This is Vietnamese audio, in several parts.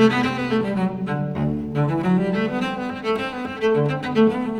Thank you.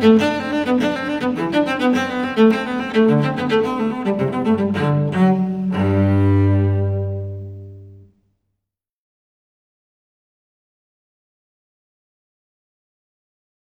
Música